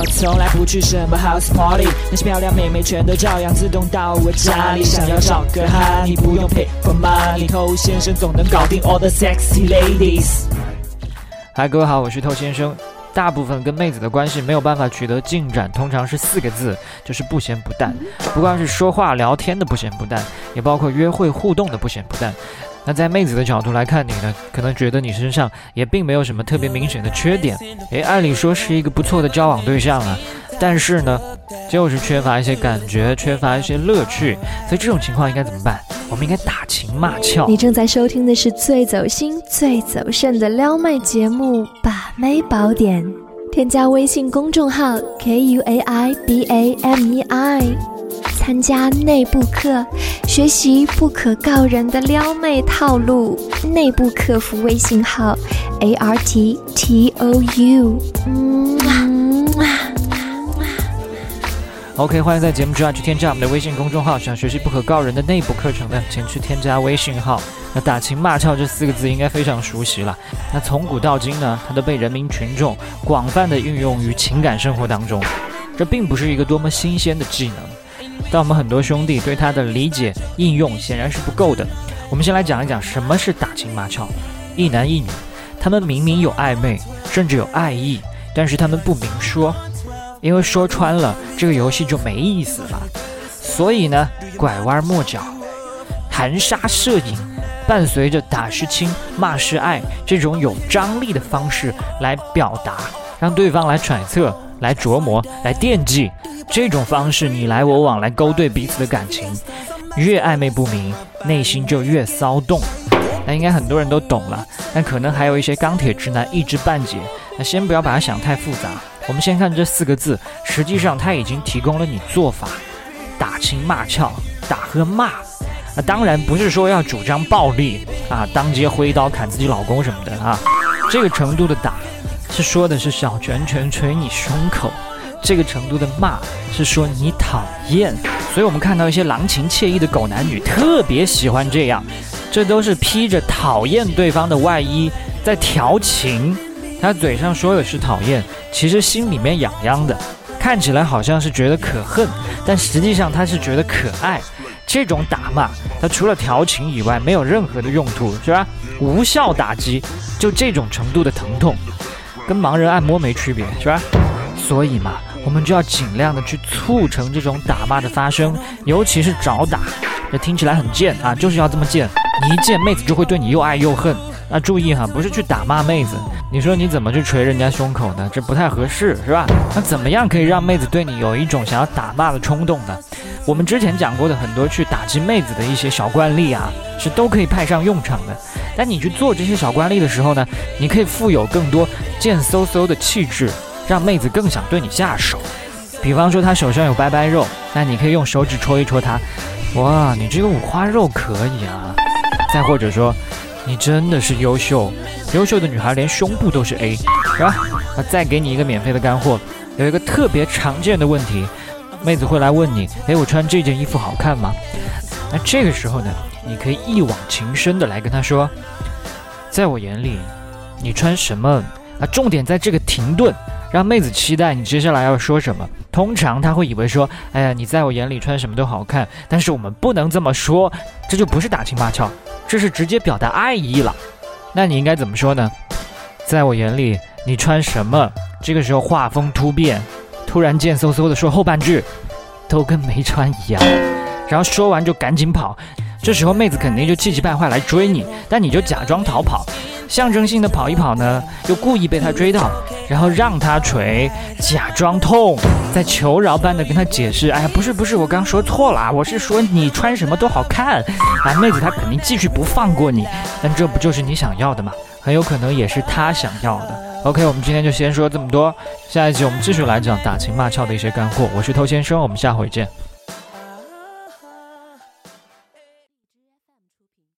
我从来不去什么 house party，那些漂亮妹妹全都照样自动到我家里。想要找个哈，你不用 pay for money，偷先生总能搞定 all the sexy ladies。嗨，各位好，我是透先生。大部分跟妹子的关系没有办法取得进展，通常是四个字，就是不咸不淡。不光是说话聊天的不咸不淡，也包括约会互动的不咸不淡。那在妹子的角度来看你呢，可能觉得你身上也并没有什么特别明显的缺点，诶，按理说是一个不错的交往对象啊，但是呢，就是缺乏一些感觉，缺乏一些乐趣。所以这种情况应该怎么办？我们应该打情骂俏。你正在收听的是最走心、最走肾的撩妹节目《把妹宝典》，添加微信公众号 k u a i b a m e i，参加内部课，学习不可告人的撩妹套路。内部客服微信号 a r t t o u 嗯。OK，欢迎在节目之外去添加我们的微信公众号。想学习不可告人的内部课程的，请去添加微信号。那打情骂俏这四个字应该非常熟悉了。那从古到今呢，它都被人民群众广泛的运用于情感生活当中。这并不是一个多么新鲜的技能，但我们很多兄弟对它的理解应用显然是不够的。我们先来讲一讲什么是打情骂俏。一男一女，他们明明有暧昧，甚至有爱意，但是他们不明说。因为说穿了，这个游戏就没意思了。所以呢，拐弯抹角、含沙射影，伴随着打是亲、骂是爱这种有张力的方式来表达，让对方来揣测、来琢磨、来惦记。这种方式你来我往来勾兑彼此的感情，越暧昧不明，内心就越骚动。那应该很多人都懂了，但可能还有一些钢铁直男一知半解。那先不要把它想太复杂。我们先看这四个字，实际上它已经提供了你做法：打情骂俏，打和骂。啊，当然不是说要主张暴力啊，当街挥刀砍自己老公什么的啊。这个程度的打，说的是小拳拳捶你胸口；这个程度的骂，是说你讨厌。所以我们看到一些郎情妾意的狗男女，特别喜欢这样，这都是披着讨厌对方的外衣在调情。他嘴上说的是讨厌，其实心里面痒痒的，看起来好像是觉得可恨，但实际上他是觉得可爱。这种打骂，他除了调情以外，没有任何的用途，是吧？无效打击，就这种程度的疼痛，跟盲人按摩没区别，是吧？所以嘛，我们就要尽量的去促成这种打骂的发生，尤其是找打，这听起来很贱啊，就是要这么贱，你一见妹子就会对你又爱又恨。那注意哈，不是去打骂妹子。你说你怎么去捶人家胸口呢？这不太合适，是吧？那怎么样可以让妹子对你有一种想要打骂的冲动呢？我们之前讲过的很多去打击妹子的一些小惯例啊，是都可以派上用场的。但你去做这些小惯例的时候呢，你可以富有更多贱嗖嗖的气质，让妹子更想对你下手。比方说她手上有掰掰肉，那你可以用手指戳一戳她，哇，你这个五花肉可以啊。再或者说。你真的是优秀，优秀的女孩连胸部都是 A，是吧？那再给你一个免费的干货，有一个特别常见的问题，妹子会来问你，哎，我穿这件衣服好看吗？那这个时候呢，你可以一往情深的来跟她说，在我眼里，你穿什么？啊，重点在这个停顿，让妹子期待你接下来要说什么。通常她会以为说，哎呀，你在我眼里穿什么都好看，但是我们不能这么说，这就不是打情骂俏。这是直接表达爱意了，那你应该怎么说呢？在我眼里，你穿什么？这个时候画风突变，突然贱嗖嗖的说后半句，都跟没穿一样，然后说完就赶紧跑。这时候妹子肯定就气急败坏来追你，但你就假装逃跑。象征性的跑一跑呢，又故意被他追到，然后让他捶，假装痛，再求饶般的跟他解释：“哎呀，不是不是，我刚说错了，我是说你穿什么都好看。”啊，妹子她肯定继续不放过你，但这不就是你想要的吗？很有可能也是他想要的。OK，我们今天就先说这么多，下一集我们继续来讲打情骂俏的一些干货。我是偷先生，我们下回见。